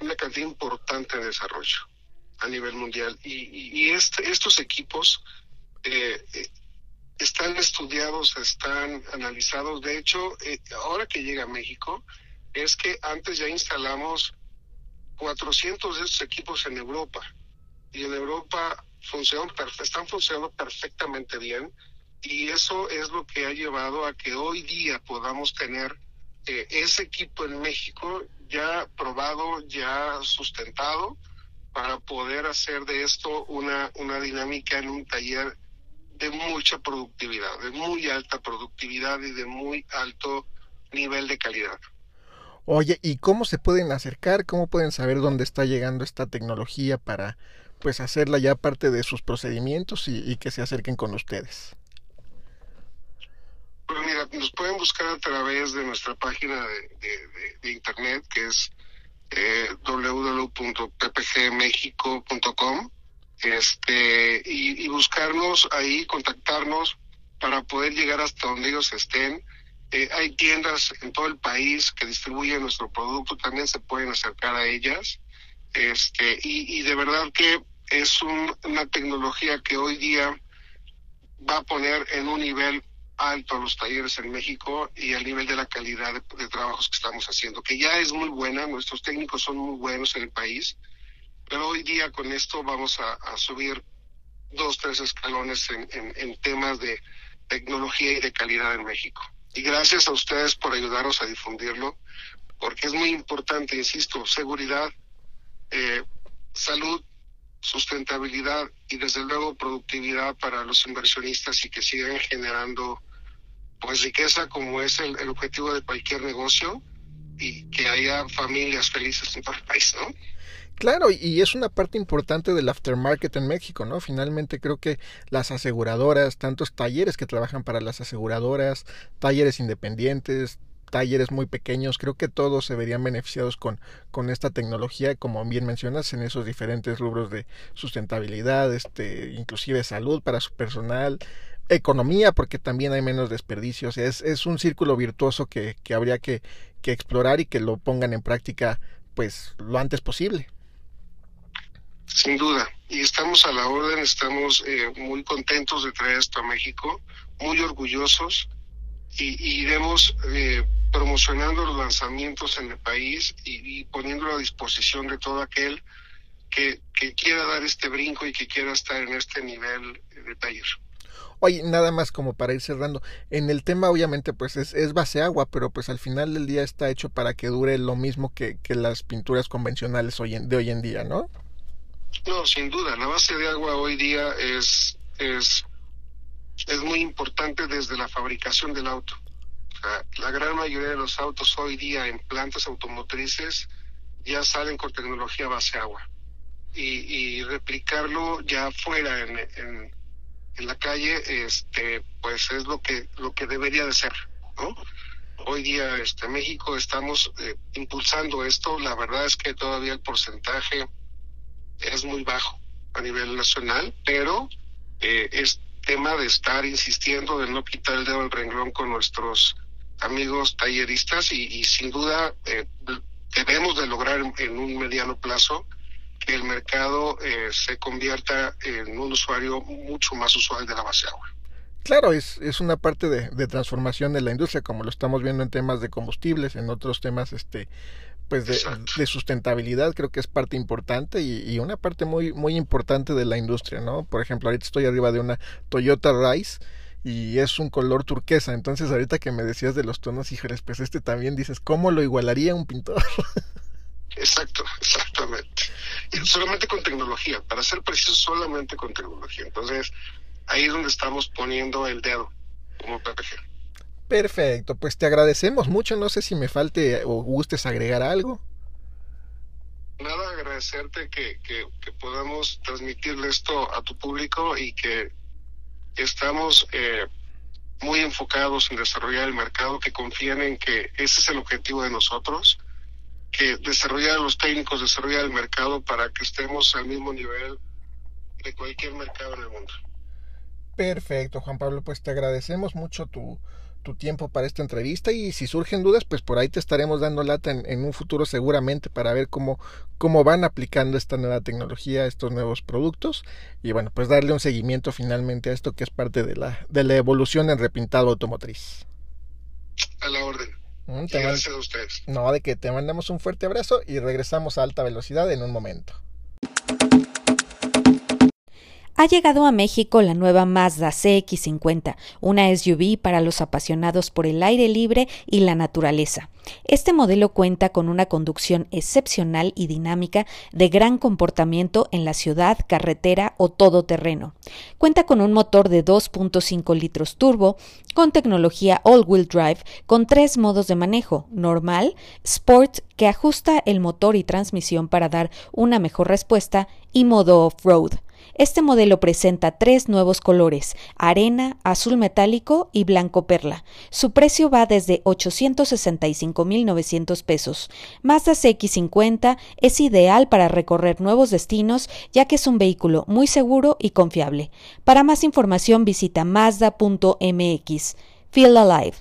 una cantidad importante de desarrollo a nivel mundial y, este, estos equipos eh, eh, están estudiados, están analizados. De hecho, ahora que llega a México, es que antes ya instalamos 400 de estos equipos en Europa y en Europa funcionan, están funcionando perfectamente bien y eso es lo que ha llevado a que hoy día podamos tener ese equipo en México ya probado, ya sustentado, para poder hacer de esto una, una dinámica en un taller de mucha productividad, de muy alta productividad y de muy alto nivel de calidad. Oye, ¿y cómo se pueden acercar? ¿Cómo pueden saber dónde está llegando esta tecnología para pues hacerla ya parte de sus procedimientos y que se acerquen con ustedes? Pues mira, nos pueden buscar a través de nuestra página de, internet que es eh, www.ppgmexico.com este, y, buscarnos ahí, contactarnos para poder llegar hasta donde ellos estén. Eh, hay tiendas en todo el país que distribuyen nuestro producto, también se pueden acercar a ellas. Este, y, de verdad que es una tecnología que hoy día va a poner en un nivel alto a los talleres en México y al nivel de la calidad de, trabajos que estamos haciendo, que ya es muy buena, nuestros técnicos son muy buenos en el país, pero hoy día con esto vamos a, subir dos, tres escalones en, temas de tecnología y de calidad en México. Y gracias a ustedes por ayudarnos a difundirlo, porque es muy importante, insisto, seguridad, eh, salud, sustentabilidad y desde luego productividad para los inversionistas y que sigan generando pues riqueza como es el, objetivo de cualquier negocio y que haya familias felices en todo el país, ¿no? Claro, y es una parte importante del aftermarket en México, ¿no? Finalmente creo que las aseguradoras, tantos talleres que trabajan para las aseguradoras, talleres independientes, talleres muy pequeños, creo que todos se verían beneficiados con, con esta tecnología, como bien mencionas, en esos diferentes rubros de sustentabilidad, este, inclusive salud para su personal, economía, porque también hay menos desperdicios. Es, es un círculo virtuoso que, que habría que, que, explorar y que lo pongan en práctica pues lo antes posible. Sin duda, y estamos a la orden, estamos eh, muy contentos de traer esto a México, muy orgullosos y, iremos eh, promocionando los lanzamientos en el país y, y poniéndolo a disposición de todo aquel que, que quiera dar este brinco y que quiera estar en este nivel de taller. Oye, nada más como para ir cerrando. En el tema, obviamente, pues es, base agua, pero pues al final del día está hecho para que dure lo mismo que, las pinturas convencionales de hoy en día, ¿no? No, sin duda. La base de agua hoy día es, es, es muy importante desde la fabricación del auto. La gran mayoría de los autos hoy día en plantas automotrices ya salen con tecnología base agua. Y, y replicarlo ya fuera en, en en la calle, este, pues es lo que lo que debería de ser, ¿no? Hoy día, este, México estamos eh, impulsando esto. La verdad es que todavía el porcentaje es muy bajo a nivel nacional, pero eh, es tema de estar insistiendo, de no quitar el dedo del renglón con nuestros amigos talleristas y, y sin duda eh, debemos de lograr en un mediano plazo que el mercado eh, se convierta en un usuario mucho más usual de la base agua. Claro, es, es una parte de, de, transformación de la industria, como lo estamos viendo en temas de combustibles, en otros temas este pues de, de sustentabilidad, creo que es parte importante y, y, una parte muy, muy importante de la industria, ¿no? Por ejemplo, ahorita estoy arriba de una Toyota Rise y es un color turquesa, entonces ahorita que me decías de los tonos, híjoles, pues este también dices, ¿cómo lo igualaría un pintor? Exacto, exactamente. Y solamente con tecnología, para ser preciso, solamente con tecnología. Entonces, ahí es donde estamos poniendo el dedo como PPG. Perfecto, pues te agradecemos mucho. No sé si me falte o gustes agregar algo. Nada, agradecerte que, que, que podamos transmitirle esto a tu público y que estamos eh, muy enfocados en desarrollar el mercado, que confíen en que ese es el objetivo de nosotros que desarrollar a los técnicos, desarrollar el mercado para que estemos al mismo nivel de cualquier mercado en el mundo. Perfecto, Juan Pablo, pues te agradecemos mucho tu, tu tiempo para esta entrevista y si surgen dudas, pues por ahí te estaremos dando lata en, en, un futuro seguramente para ver cómo, cómo van aplicando esta nueva tecnología, estos nuevos productos y bueno, pues darle un seguimiento finalmente a esto que es parte de la, de la evolución en repintado automotriz. A la orden. Mm, Te Gracias a ustedes. No, de que te mandamos un fuerte abrazo y regresamos a alta velocidad en un momento. Ha llegado a México la nueva Mazda CX50, una SUV para los apasionados por el aire libre y la naturaleza. Este modelo cuenta con una conducción excepcional y dinámica de gran comportamiento en la ciudad, carretera o todoterreno. Cuenta con un motor de 2.5 litros turbo, con tecnología all-wheel drive, con tres modos de manejo, normal, sport, que ajusta el motor y transmisión para dar una mejor respuesta, y modo off-road. Este modelo presenta tres nuevos colores, arena, azul metálico y blanco perla. Su precio va desde 865.900 pesos. Mazda CX50 es ideal para recorrer nuevos destinos ya que es un vehículo muy seguro y confiable. Para más información visita mazda.mx. Feel Alive.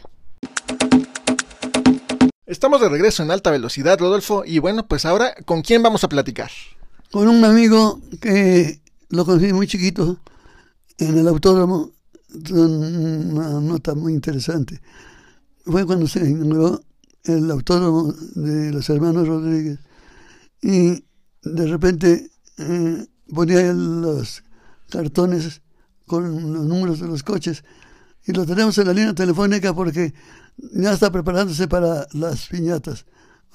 Estamos de regreso en alta velocidad, Rodolfo, y bueno, pues ahora, ¿con quién vamos a platicar? Con un amigo que lo conocí muy chiquito en el autódromo, una nota muy interesante. Fue cuando se inauguró el autódromo de los hermanos Rodríguez y de repente eh, ponía los cartones con los números de los coches y lo tenemos en la línea telefónica porque ya está preparándose para las piñatas.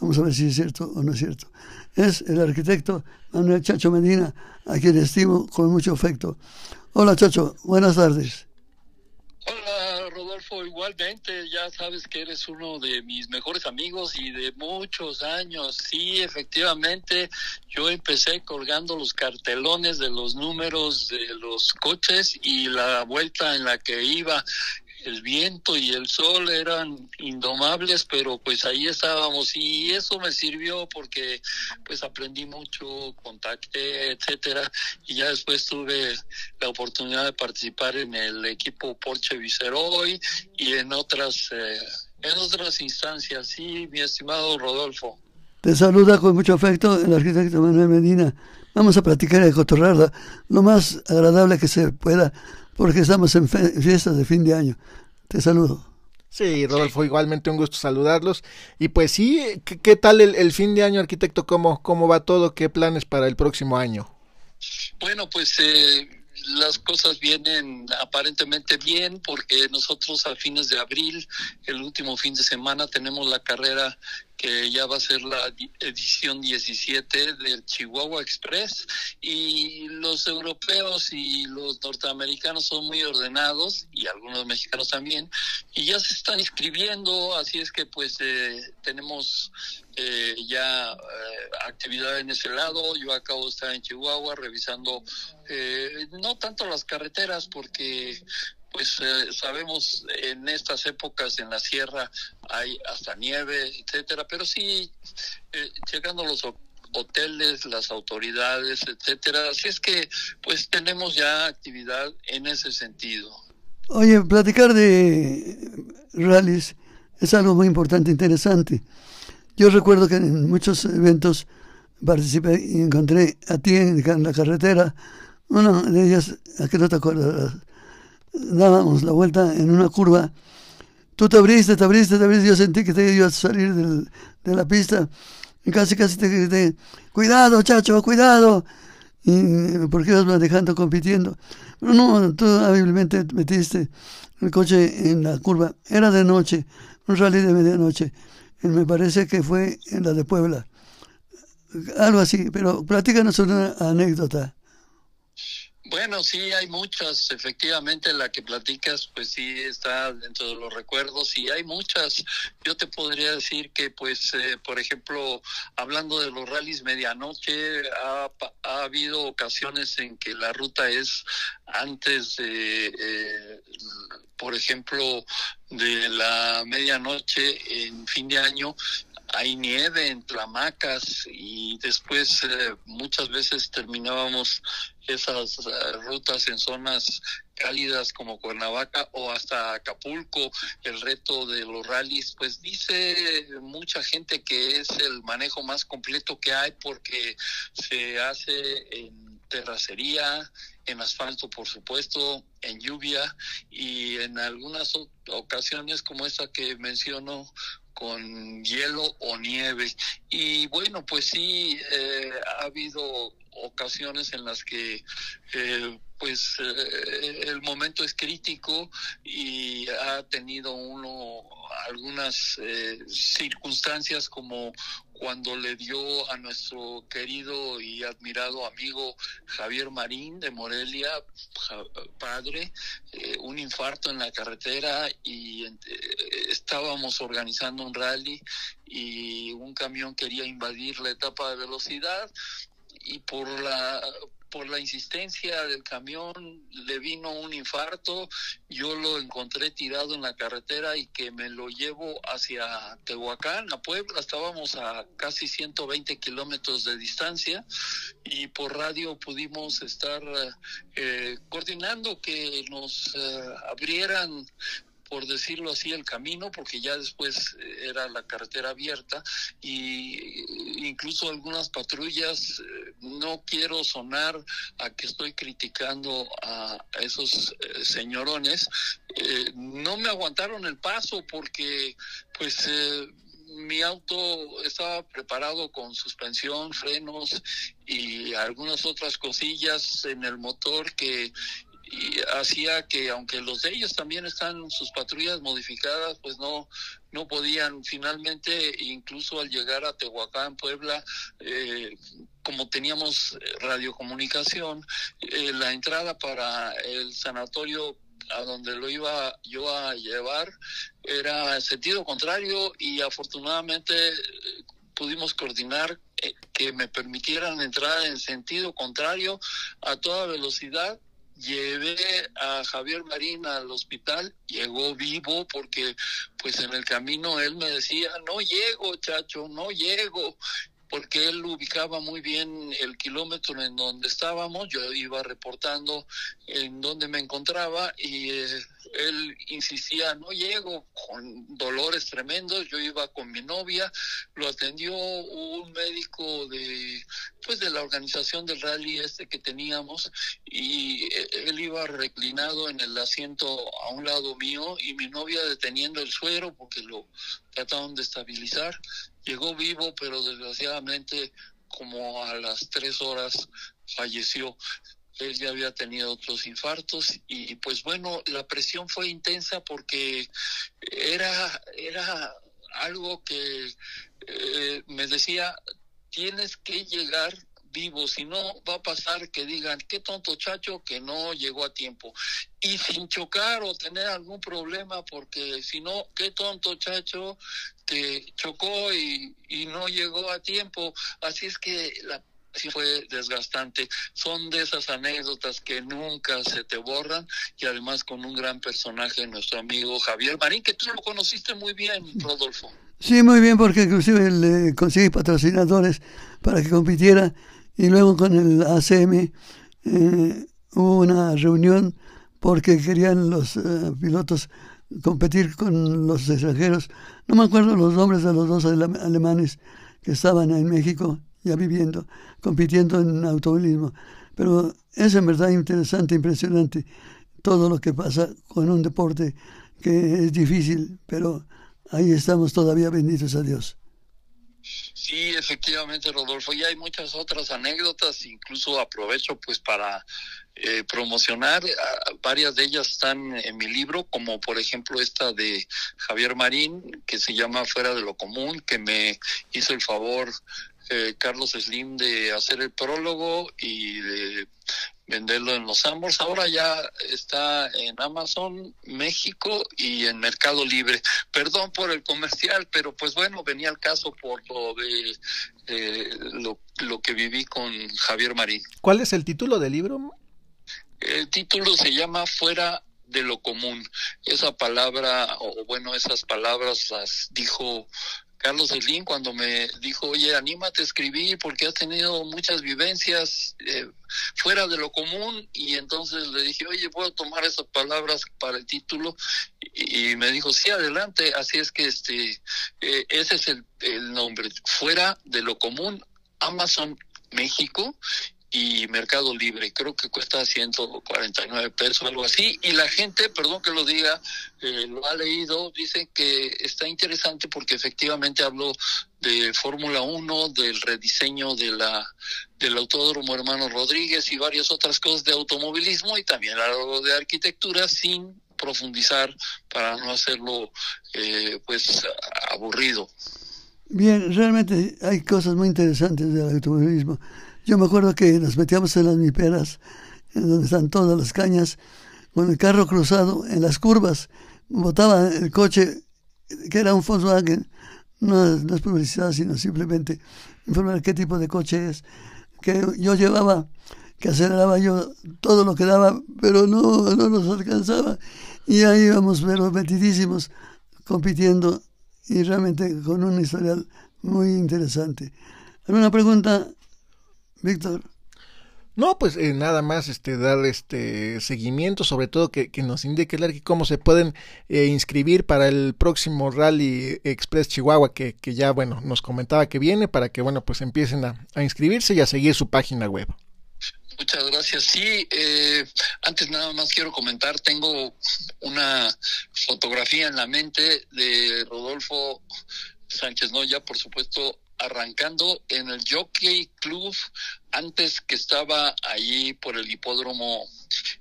Vamos a ver si es cierto o no es cierto. Es el arquitecto Manuel Chacho Medina, a quien estimo con mucho afecto. Hola Chacho, buenas tardes. Hola Rodolfo, igualmente, ya sabes que eres uno de mis mejores amigos y de muchos años. Sí, efectivamente, yo empecé colgando los cartelones de los números de los coches y la vuelta en la que iba el viento y el sol eran indomables, pero pues ahí estábamos y eso me sirvió porque pues aprendí mucho, contacté, etcétera, y ya después tuve la oportunidad de participar en el equipo Porsche Viceroy y en otras eh, en otras instancias, sí, mi estimado Rodolfo. Te saluda con mucho afecto el arquitecto Manuel Medina. Vamos a platicar y cotorrarla lo más agradable que se pueda porque estamos en fiestas de fin de año. Te saludo. Sí, Rodolfo, igualmente un gusto saludarlos. Y pues sí, ¿qué, tal el, el, fin de año, arquitecto? ¿Cómo, ¿Cómo va todo? ¿Qué planes para el próximo año? Bueno, pues eh, las cosas vienen aparentemente bien porque nosotros a fines de abril, el último fin de semana, tenemos la carrera que ya va a ser la edición 17 del Chihuahua Express. Y los europeos y los norteamericanos son muy ordenados y algunos mexicanos también y ya se están inscribiendo. Así es que pues eh, tenemos eh, ya eh, actividad en ese lado. Yo acabo de estar en Chihuahua revisando no tanto las carreteras porque pues eh, sabemos en estas épocas en la sierra hay hasta nieve, etcétera, pero sí eh, llegando los hoteles, las autoridades, etcétera. Así es que pues tenemos ya actividad en ese sentido. Oye, platicar de rallies es algo muy importante, interesante. Yo recuerdo que en muchos eventos participé y encontré a ti en la carretera. Una de ellas, ¿a qué no te acuerdas? Dábamos la vuelta en una curva. Tú te abriste, te abriste, te abriste. Yo sentí que te ibas a salir del, de la pista. Y casi, casi te grité, cuidado, chacho, cuidado. Y, porque ibas manejando, compitiendo. Pero no, tú hábilmente metiste el coche en la curva. Era de noche, un rally de medianoche. Y me parece que fue en la de Puebla. Algo así, pero platícanos una anécdota. Bueno, sí, hay muchas. Efectivamente, la que platicas, pues sí está dentro de los recuerdos y hay muchas. Yo te podría decir que, pues, eh, por ejemplo, hablando de los rallies medianoche, ha, ha, habido ocasiones en que la ruta es antes de, eh, por ejemplo, de la medianoche en fin de año hay nieve en Tlamacas y después eh, muchas veces terminábamos esas eh, rutas en zonas cálidas como Cuernavaca o hasta Acapulco, el reto de los rallies, pues dice mucha gente que es el manejo más completo que hay porque se hace en terracería, en asfalto por supuesto, en lluvia y en algunas ocasiones como esta que menciono con hielo o nieve. Y bueno, pues sí, eh, ha habido ocasiones en las que eh, pues eh, el momento es crítico y ha tenido uno algunas eh, circunstancias como cuando le dio a nuestro querido y admirado amigo Javier Marín de Morelia, padre, un infarto en la carretera y estábamos organizando un rally y un camión quería invadir la etapa de velocidad y por la por la insistencia del camión le vino un infarto, yo lo encontré tirado en la carretera y que me lo llevo hacia Tehuacán, a Puebla, estábamos a casi 120 kilómetros de distancia y por radio pudimos estar eh, coordinando que nos eh, abrieran por decirlo así, el camino, porque ya después eh, era la carretera abierta y eh, incluso algunas patrullas, eh, no quiero sonar a que estoy criticando a esos señorones, no me aguantaron el paso porque pues mi auto estaba preparado con suspensión, frenos y algunas otras cosillas en el motor que y hacía que aunque los de ellos también están sus patrullas modificadas pues no no podían. Finalmente incluso al llegar a Tehuacán Puebla eh, como teníamos radiocomunicación eh, la entrada para el sanatorio a donde lo iba yo a llevar era en sentido contrario y afortunadamente pudimos coordinar eh, que me permitieran entrar en sentido contrario a toda velocidad llevé a Javier Marín al hospital, llegó vivo porque pues en el camino él me decía, no llego, chacho, no llego porque él ubicaba muy bien el kilómetro en donde estábamos, yo iba reportando en donde me encontraba y eh, él insistía, no llego, con dolores tremendos, yo iba con mi novia, lo atendió un médico de pues de la organización del rally este que teníamos y eh, él iba reclinado en el asiento a un lado mío y mi novia deteniendo el suero porque lo trataron de estabilizar. Llegó vivo, pero desgraciadamente como a las tres horas falleció él ya había tenido otros infartos y pues bueno, la presión fue intensa porque era, era algo que eh, me decía, tienes que llegar vivo, si no va a pasar que digan, qué tonto chacho que no llegó a tiempo. Y sin chocar o tener algún problema, porque si no, qué tonto chacho que chocó y, y no llegó a tiempo. Así es que la sí fue desgastante. Son de esas anécdotas que nunca se te borran y además con un gran personaje, nuestro amigo Javier Marín, que tú lo conociste muy bien, Rodolfo. Sí, muy bien, porque inclusive le conseguí patrocinadores para que compitiera y luego con el ACM eh, hubo una reunión porque querían los eh, pilotos competir con los extranjeros. No me acuerdo los nombres de los dos alemanes que estaban en México ya viviendo, compitiendo en automovilismo. Pero es en verdad interesante, impresionante todo lo que pasa con un deporte que es difícil, pero ahí estamos todavía benditos a Dios. Sí, efectivamente, Rodolfo. Y hay muchas otras anécdotas, incluso aprovecho pues para eh, promocionar. Ah, varias de ellas están en mi libro, como por ejemplo esta de Javier Marín, que se llama Fuera de lo Común, que me hizo el favor eh, Carlos Slim de hacer el prólogo y de venderlo en los Ambos. Ahora ya está en Amazon México y en Mercado Libre. Perdón por el comercial, pero pues bueno, venía al caso por lo de lo, lo que viví con Javier Marín. ¿Cuál es el título del libro? El título se llama Fuera de lo común. Esa palabra, o bueno, esas palabras las dijo Carlos Slim cuando me dijo, oye, anímate a escribir porque has tenido muchas vivencias eh, fuera de lo común y entonces le dije, oye, puedo tomar esas palabras para el título y, me dijo, sí, adelante, así es que este, eh, ese es el, el nombre, fuera de lo común, Amazon México y Mercado Libre. Creo que cuesta 149 pesos, algo así. Y la gente, perdón que lo diga, eh, lo ha leído, dice que está interesante porque efectivamente habló de Fórmula 1, del rediseño de la del Autódromo Hermano Rodríguez y varias otras cosas de automovilismo y también algo de arquitectura sin profundizar para no hacerlo eh, pues aburrido. Bien, realmente hay cosas muy interesantes del automovilismo. Yo me acuerdo que nos metíamos en las miperas, en donde están todas las cañas, con el carro cruzado en las curvas. Botaba el coche, que era un Volkswagen, no, no es publicidad, sino simplemente informar qué tipo de coche es. Que yo llevaba, que aceleraba yo todo lo que daba, pero no, no nos alcanzaba. Y ahí íbamos, pero metidísimos, compitiendo y realmente con un historial muy interesante. ¿Alguna pregunta, Víctor. No, pues eh, nada más este dar este seguimiento, sobre todo que, que nos indique el cómo se pueden eh, inscribir para el próximo Rally Express Chihuahua que, que, ya bueno nos comentaba que viene para que bueno pues empiecen a, a inscribirse y a seguir su página web. Muchas gracias. Sí, eh, antes nada más quiero comentar, tengo una fotografía en la mente de Rodolfo Sánchez Noya, por supuesto, arrancando en el Jockey Club antes que estaba allí por el hipódromo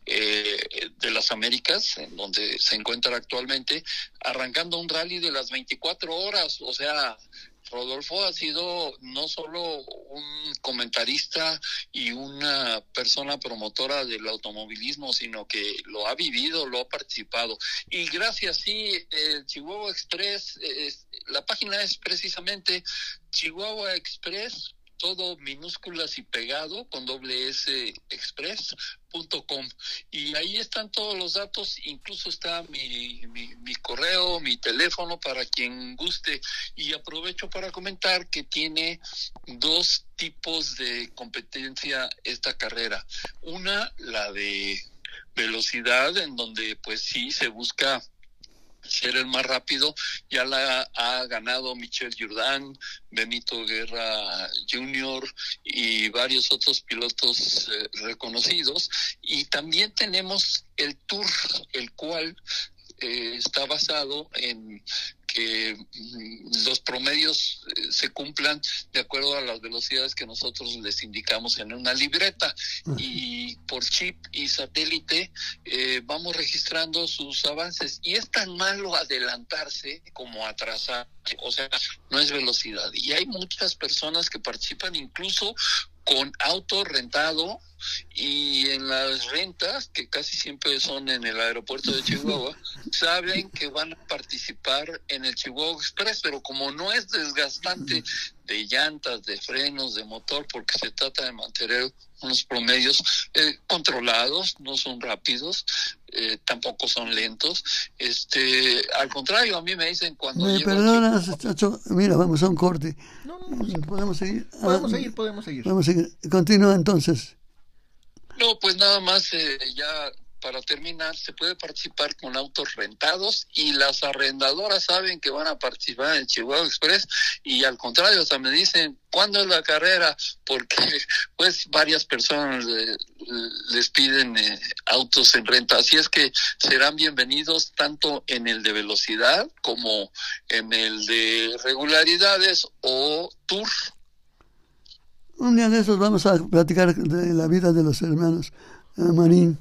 eh, de las Américas, en donde se encuentra actualmente, arrancando un rally de las 24 horas, o sea, Rodolfo ha sido no solo un comentarista y una persona promotora del automovilismo, sino que lo ha vivido, lo ha participado. Y gracias, sí, el Chihuahua Express, la página es precisamente Chihuahua Express todo minúsculas y pegado con doble S express.com y ahí están todos los datos, incluso está mi, mi, correo, mi teléfono para quien guste y aprovecho para comentar que tiene dos tipos de competencia esta carrera. Una, la de velocidad, en donde pues sí se busca ser el más rápido, ya la ha ganado Michel Jourdan, Benito Guerra Jr. y varios otros pilotos eh, reconocidos. Y también tenemos el Tour, el cual eh, está basado en que mm, los promedios eh, se cumplan de acuerdo a las velocidades que nosotros les indicamos en una libreta. Y por chip y satélite eh, vamos registrando sus avances. Y es tan malo adelantarse como atrasar, o sea, no es velocidad. Y hay muchas personas que participan incluso con auto rentado y en las rentas, que casi siempre son en el aeropuerto de Chihuahua, saben que van a participar en el Chihuahua Express, pero como no es desgastante de llantas, de frenos, de motor, porque se trata de mantener unos promedios eh, controlados, no son rápidos, eh, tampoco son lentos. Este, al contrario, a mí me dicen cuando. Me perdonas, Chacho, mira, vamos a un corte. No, no, no, ¿Podemos seguir? Podemos Ah, seguir, podemos seguir. Vamos a seguir. Continúa entonces. No, pues nada más eh, ya para terminar, se puede participar con autos rentados y las arrendadoras saben que van a participar en Chihuahua Express y al contrario, hasta me dicen, ¿cuándo es la carrera? Porque pues varias personas le- les piden eh, autos en renta, así es que serán bienvenidos tanto en el de velocidad como en el de regularidades o tour. Un día de esos vamos a platicar de la vida de los hermanos eh, Marín,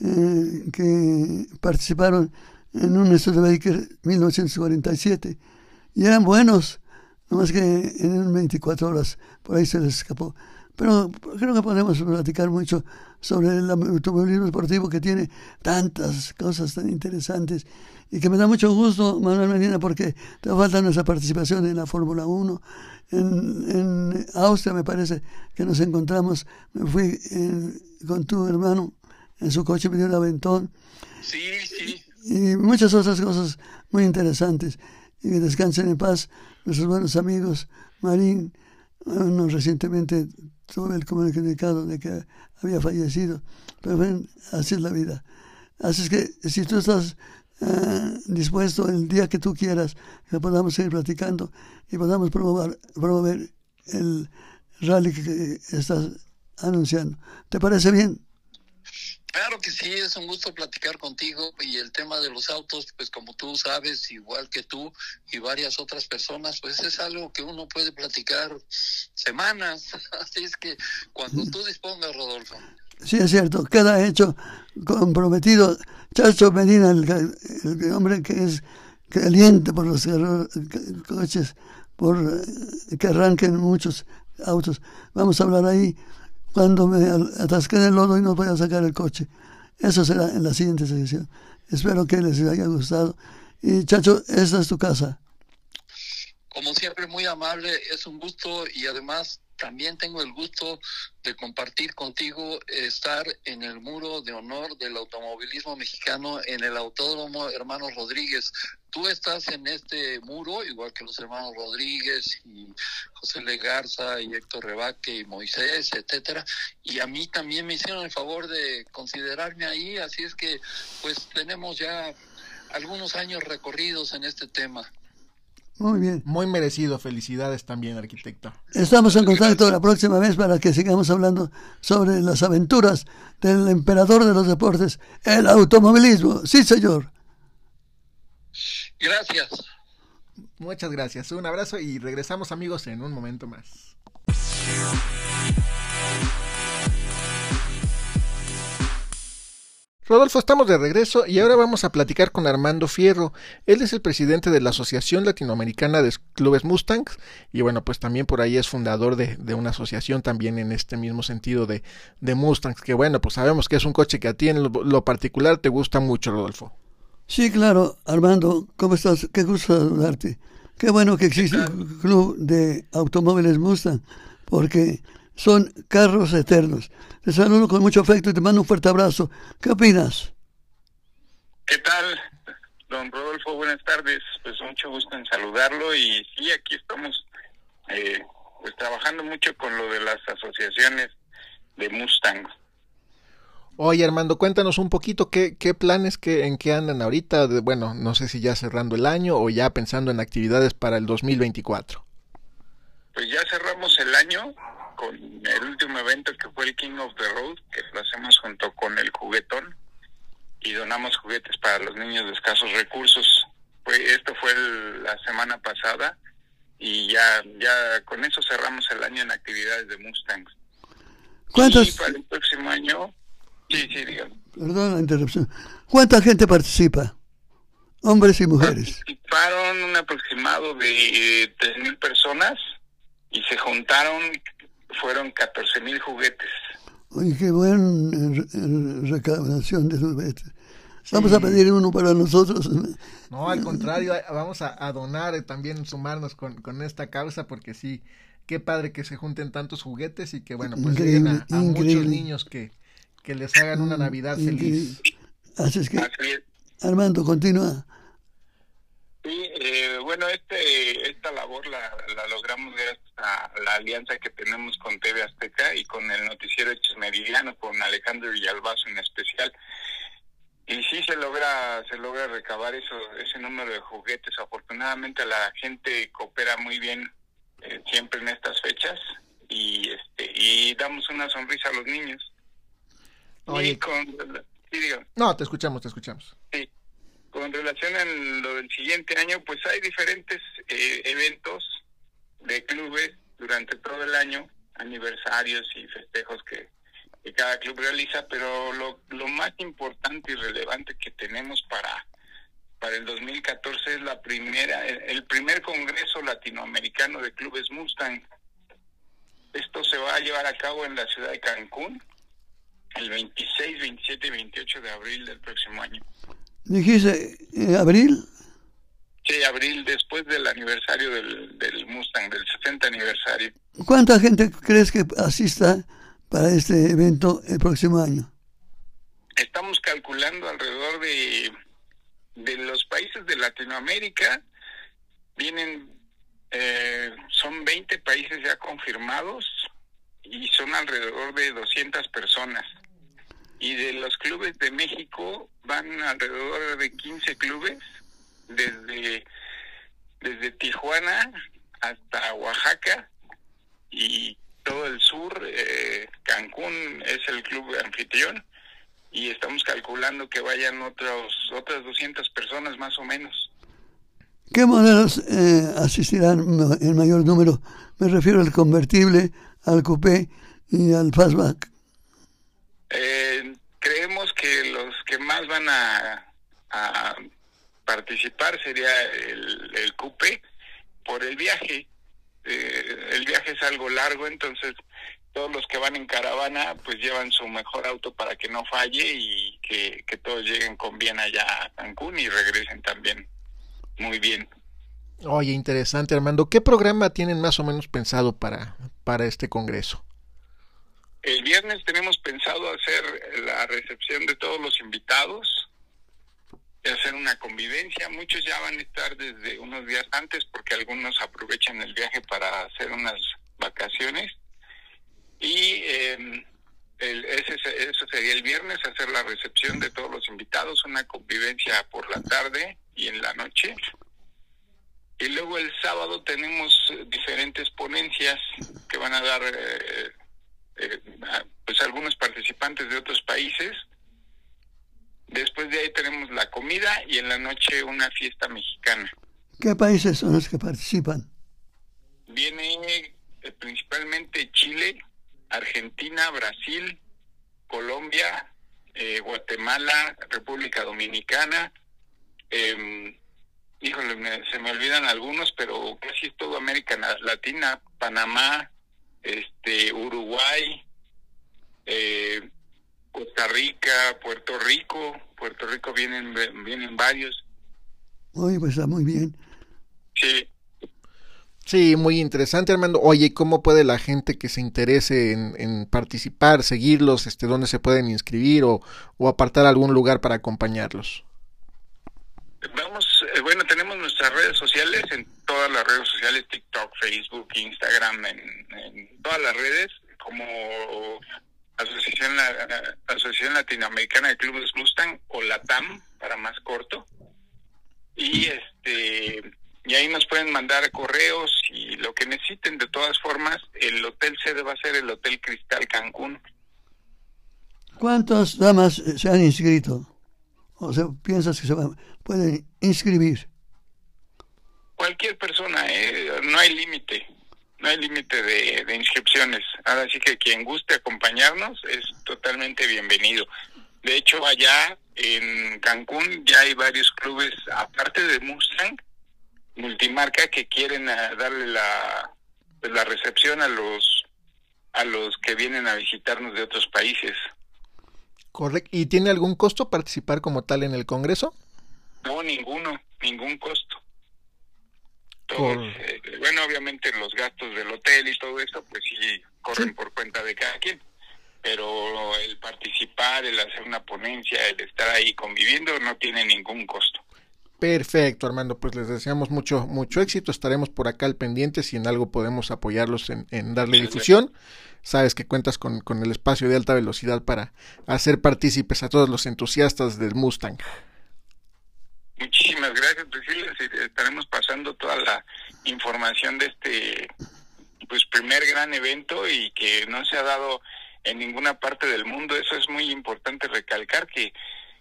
eh, que participaron en un Studebaker 1947 y eran buenos, nomás que en 24 horas por ahí se les escapó. Pero creo que podemos platicar mucho sobre el automovilismo deportivo que tiene tantas cosas tan interesantes y que me da mucho gusto, Manuel Medina, porque te falta nuestra participación en la Fórmula 1. En, en Austria me parece que nos encontramos, me fui eh, con tu hermano en su coche, me dio un aventón Sí, sí. y muchas otras cosas muy interesantes. Y que descansen en paz nuestros buenos amigos. Marín, bueno, recientemente tuve el comunicado de que había fallecido, pero ven, así es la vida. Así es que si tú estás eh, dispuesto el día que tú quieras, que podamos seguir platicando y podamos promover, promover el rally que estás anunciando. ¿Te parece bien? Claro que sí, es un gusto platicar contigo y el tema de los autos, pues como tú sabes, igual que tú y varias otras personas, pues es algo que uno puede platicar semanas. Así es que cuando tú dispongas, Rodolfo. Sí, es cierto, queda hecho comprometido. Chacho Medina, el, hombre que es caliente por los coches, por eh, que arranquen muchos autos. Vamos a hablar ahí cuando me atasqué el lodo y no podía sacar el coche. Eso será en la siguiente sección. Espero que les haya gustado. Y Chacho, esta es tu casa. Como siempre, muy amable, es un gusto y además también tengo el gusto de compartir contigo estar en el muro de honor del automovilismo mexicano en el Autódromo Hermanos Rodríguez. Tú estás en este muro, igual que los hermanos Rodríguez y José Legarza y Héctor Rebaque y Moisés, etcétera. Y a mí también me hicieron el favor de considerarme ahí, así es que pues tenemos ya algunos años recorridos en este tema. Muy bien. Muy merecido. Felicidades también, arquitecto. Estamos en contacto la próxima vez para que sigamos hablando sobre las aventuras del emperador de los deportes, el automovilismo. Sí, señor. Gracias. Muchas gracias. Un abrazo y regresamos amigos en un momento más. Rodolfo, estamos de regreso y ahora vamos a platicar con Armando Fierro. Él es el presidente de la Asociación Latinoamericana de Clubes Mustangs y bueno, pues también por ahí es fundador de, de una asociación también en este mismo sentido de, de Mustangs, que bueno, pues sabemos que es un coche que a ti en lo, lo particular te gusta mucho, Rodolfo. Sí, claro, Armando, ¿cómo estás? Qué gusto saludarte. Qué bueno que existe un club de automóviles Mustang, porque son carros eternos. Te saludo con mucho afecto y te mando un fuerte abrazo. ¿Qué opinas? ¿Qué tal, don Rodolfo? Buenas tardes. Pues mucho gusto en saludarlo y sí, aquí estamos eh, pues trabajando mucho con lo de las asociaciones de Mustang. Oye, Armando, cuéntanos un poquito qué, qué planes, qué, en qué andan ahorita. De, bueno, no sé si ya cerrando el año o ya pensando en actividades para el 2024. Pues ya cerramos el año con el último evento que fue el King of the Road, que lo hacemos junto con el juguetón y donamos juguetes para los niños de escasos recursos. Fue, esto fue la semana pasada y ya ya con eso cerramos el año en actividades de Mustangs. ¿Cuántos? Y para el próximo año, sí, sí, dígame. Perdón la interrupción. ¿Cuánta gente participa? Hombres y mujeres. Participaron un aproximado de tres mil personas y se juntaron, fueron 14 mil juguetes. Oye, qué buena recaudación de juguetes. Vamos a pedir uno para nosotros. No, al contrario, vamos a, a donar, también sumarnos con, con, esta causa, porque sí, qué padre que se junten tantos juguetes y que, bueno, pues lleguen a, a muchos niños que, que les hagan una Navidad increíble. feliz. Así es que. Armando, continúa. Sí, eh, bueno, este, esta labor la, la, logramos gracias a la alianza que tenemos con TV Azteca y con el noticiero Hechos Meridiano, con Alejandro Villalbazo en especial. Y sí se logra, se logra recabar eso, ese número de juguetes. Afortunadamente la gente coopera muy bien eh, siempre en estas fechas y este y damos una sonrisa a los niños. Oye. Y con, sí, digo. No, te escuchamos, te escuchamos. Sí. Con relación a lo del siguiente año, pues hay diferentes eh, eventos de clubes durante todo el año, aniversarios y festejos que, cada club realiza, pero lo, lo, más importante y relevante que tenemos para, para el 2014 es la primera, el primer Congreso Latinoamericano de Clubes Mustang. Esto se va a llevar a cabo en la ciudad de Cancún el 26, 27 y 28 de abril del próximo año. ¿Dijiste eh, abril? Sí, abril, después del aniversario del, del Mustang, del 60 aniversario. ¿Cuánta gente crees que asista para este evento el próximo año? Estamos calculando alrededor de, de los países de Latinoamérica, vienen, eh, son 20 países ya confirmados y son alrededor de 200 personas. Y de los clubes de México van alrededor de 15 clubes, desde, desde Tijuana hasta Oaxaca y todo el sur. Eh, Cancún es el club anfitrión y estamos calculando que vayan otros otras 200 personas más o menos. ¿Qué modelos eh, asistirán en mayor número? Me refiero al convertible, al coupé y al fastback. Eh, creemos que los que más van a, participar sería el, el coupé por el viaje. Eh, el viaje es algo largo, entonces todos los que van en caravana pues llevan su mejor auto para que no falle y que, que todos lleguen con bien allá a Cancún y regresen también muy bien. Oye, interesante, Armando. ¿Qué programa tienen más o menos pensado para, para este congreso? El viernes tenemos pensado hacer la recepción de todos los invitados, y hacer una convivencia. Muchos ya van a estar desde unos días antes porque algunos aprovechan el viaje para hacer unas vacaciones. Y eh, el, ese, eso sería el viernes, hacer la recepción de todos los invitados, una convivencia por la tarde y en la noche. Y luego el sábado tenemos diferentes ponencias que van a dar eh, eh, pues algunos participantes de otros países. Después de ahí tenemos la comida y en la noche una fiesta mexicana. ¿Qué países son los que participan? Viene eh, principalmente Chile, Argentina, Brasil, Colombia, eh, Guatemala, República Dominicana. Eh, híjole, me, se me olvidan algunos, pero casi es todo América Latina, Panamá, este, Uruguay, eh, Costa Rica, Puerto Rico, Puerto Rico vienen vienen varios. Oye, pues está muy bien. Sí. Sí, muy interesante, Armando. Oye, ¿cómo puede la gente que se interese en, en participar, seguirlos, este, dónde se pueden inscribir o, o apartar algún lugar para acompañarlos? Vamos, eh, bueno, tenemos nuestras redes sociales, en todas las redes sociales, TikTok, Facebook, Instagram, en, todas las redes, como Asociación, la, Asociación Latinoamericana de Clubes Mustang, o LATAM, para más corto. Y este y ahí nos pueden mandar correos y lo que necesiten. De todas formas, el hotel sede va a ser el Hotel Cristal Cancún. ¿Cuántas damas se han inscrito? O sea, ¿piensas que se pueden inscribir? Cualquier persona, ¿eh? no hay límite, no hay límite de, de inscripciones. Ahora sí que quien guste acompañarnos es totalmente bienvenido. De hecho, allá en Cancún ya hay varios clubes, aparte de Mustang, multimarca, que quieren eh, darle la, pues, la recepción a los, a los que vienen a visitarnos de otros países. Correcto. ¿Y tiene algún costo participar como tal en el Congreso? No, ninguno, ningún costo. Eh, bueno, obviamente los gastos del hotel y todo eso, pues sí, corren por cuenta de cada quien. Pero el participar, el hacer una ponencia, el estar ahí conviviendo, no tiene ningún costo. Perfecto, Armando. Pues les deseamos mucho, mucho éxito. Estaremos por acá al pendiente si en algo podemos apoyarlos en, en darle difusión. Sabes que cuentas con, con el espacio de alta velocidad para hacer partícipes a todos los entusiastas del Mustang. Muchísimas gracias, pues estaremos pasando toda la información de este pues primer gran evento y que no se ha dado en ninguna parte del mundo. Eso es muy importante recalcar que,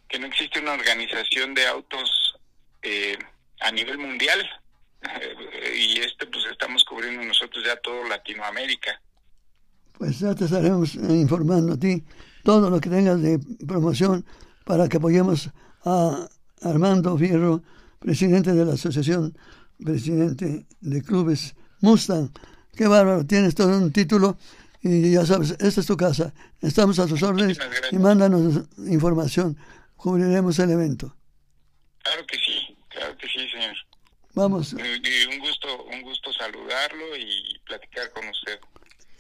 que no existe una organización de autos eh, a nivel mundial y este pues estamos cubriendo nosotros ya todo Latinoamérica. Pues ya te estaremos informando a ti todo lo que tengas de promoción para que apoyemos a Armando Fierro, presidente de la asociación, presidente de clubes Mustang. Qué bárbaro, tienes todo un título y ya sabes, esta es tu casa. Estamos a tus órdenes y mándanos información. Cubriremos el evento. Claro que sí, claro que sí, señor. Vamos. un gusto, un gusto saludarlo y platicar con usted.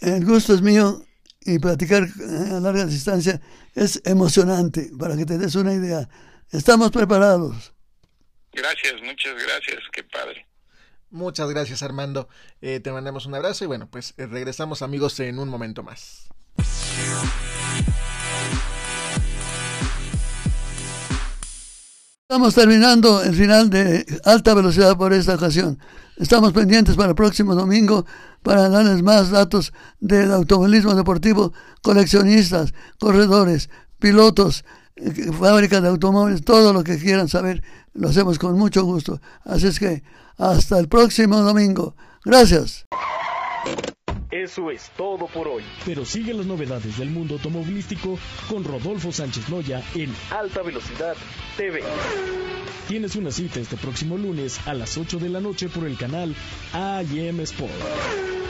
El gusto es mío y platicar a larga distancia es emocionante, para que te des una idea. Estamos preparados. Gracias, muchas gracias, qué padre. Muchas gracias Armando, eh, te mandamos un abrazo y bueno, pues eh, regresamos amigos en un momento más. Estamos terminando el final de alta velocidad por esta ocasión. Estamos pendientes para el próximo domingo para darles más datos del automovilismo deportivo, coleccionistas, corredores, pilotos, fábrica de automóviles, todo lo que quieran saber, lo hacemos con mucho gusto. Así es que hasta el próximo domingo. Gracias. Eso es todo por hoy. Pero sigue las novedades del mundo automovilístico con Rodolfo Sánchez Loya en Alta Velocidad TV. Tienes una cita este próximo lunes a las 8 de la noche por el canal AM Sport.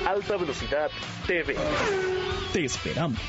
Alta Velocidad TV. Te esperamos.